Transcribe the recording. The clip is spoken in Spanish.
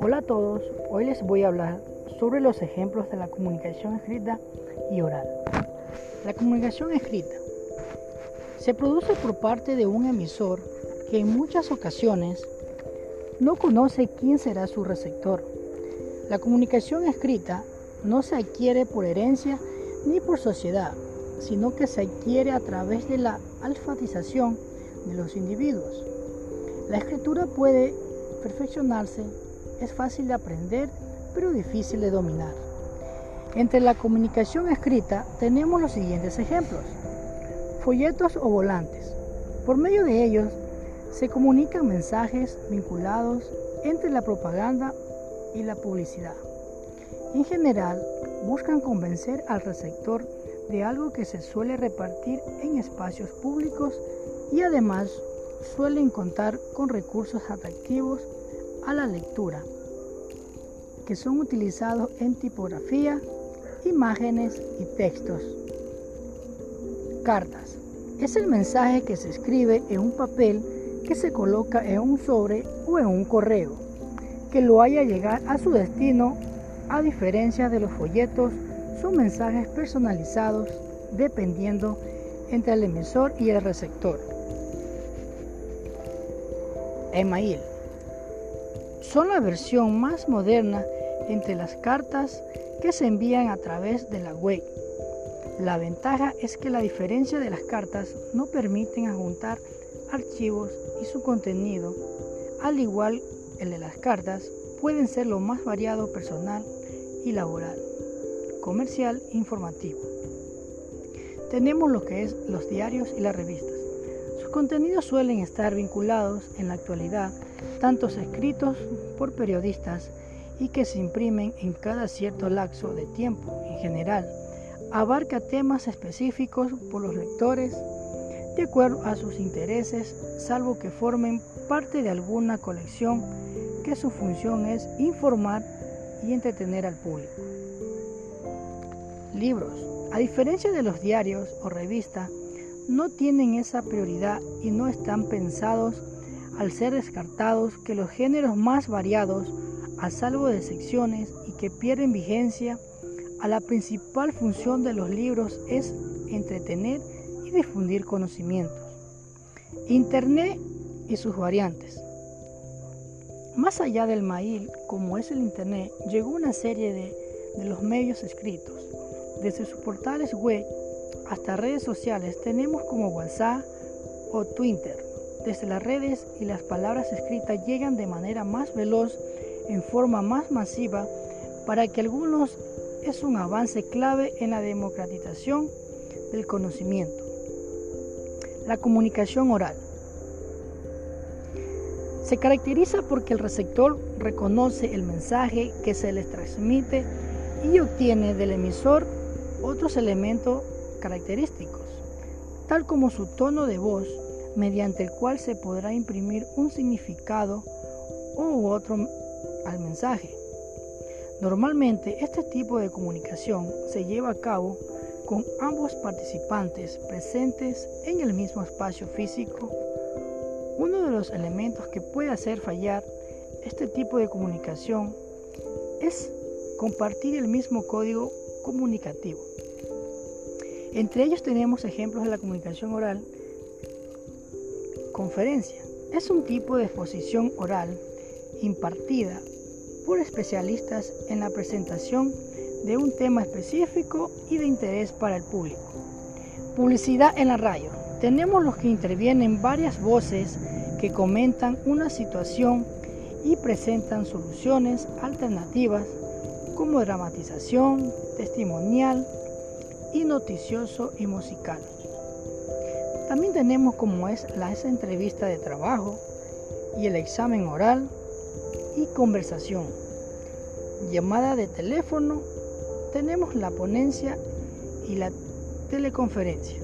Hola a todos, hoy les voy a hablar sobre los ejemplos de la comunicación escrita y oral. La comunicación escrita se produce por parte de un emisor que en muchas ocasiones no conoce quién será su receptor. La comunicación escrita no se adquiere por herencia ni por sociedad, sino que se adquiere a través de la alfabetización de los individuos. La escritura puede perfeccionarse es fácil de aprender, pero difícil de dominar. Entre la comunicación escrita tenemos los siguientes ejemplos. Folletos o volantes. Por medio de ellos se comunican mensajes vinculados entre la propaganda y la publicidad. En general, buscan convencer al receptor de algo que se suele repartir en espacios públicos y además suelen contar con recursos atractivos a la lectura, que son utilizados en tipografía, imágenes y textos. Cartas. Es el mensaje que se escribe en un papel que se coloca en un sobre o en un correo, que lo haya llegar a su destino, a diferencia de los folletos, son mensajes personalizados dependiendo entre el emisor y el receptor. Email son la versión más moderna entre las cartas que se envían a través de la web. La ventaja es que la diferencia de las cartas no permiten adjuntar archivos y su contenido, al igual el de las cartas, pueden ser lo más variado personal y laboral, comercial informativo. Tenemos lo que es los diarios y las revistas. Sus contenidos suelen estar vinculados en la actualidad tantos escritos por periodistas y que se imprimen en cada cierto lapso de tiempo. En general, abarca temas específicos por los lectores de acuerdo a sus intereses, salvo que formen parte de alguna colección que su función es informar y entretener al público. Libros. A diferencia de los diarios o revistas, no tienen esa prioridad y no están pensados al ser descartados que los géneros más variados, a salvo de secciones y que pierden vigencia, a la principal función de los libros es entretener y difundir conocimientos. Internet y sus variantes. Más allá del mail, como es el Internet, llegó una serie de, de los medios escritos. Desde sus portales web hasta redes sociales tenemos como WhatsApp o Twitter desde las redes y las palabras escritas llegan de manera más veloz, en forma más masiva, para que algunos es un avance clave en la democratización del conocimiento. La comunicación oral. Se caracteriza porque el receptor reconoce el mensaje que se les transmite y obtiene del emisor otros elementos característicos, tal como su tono de voz, mediante el cual se podrá imprimir un significado u otro al mensaje. Normalmente este tipo de comunicación se lleva a cabo con ambos participantes presentes en el mismo espacio físico. Uno de los elementos que puede hacer fallar este tipo de comunicación es compartir el mismo código comunicativo. Entre ellos tenemos ejemplos de la comunicación oral Conferencia. Es un tipo de exposición oral impartida por especialistas en la presentación de un tema específico y de interés para el público. Publicidad en la radio. Tenemos los que intervienen varias voces que comentan una situación y presentan soluciones alternativas como dramatización, testimonial y noticioso y musical. También tenemos como es la esa entrevista de trabajo y el examen oral y conversación. Llamada de teléfono, tenemos la ponencia y la teleconferencia.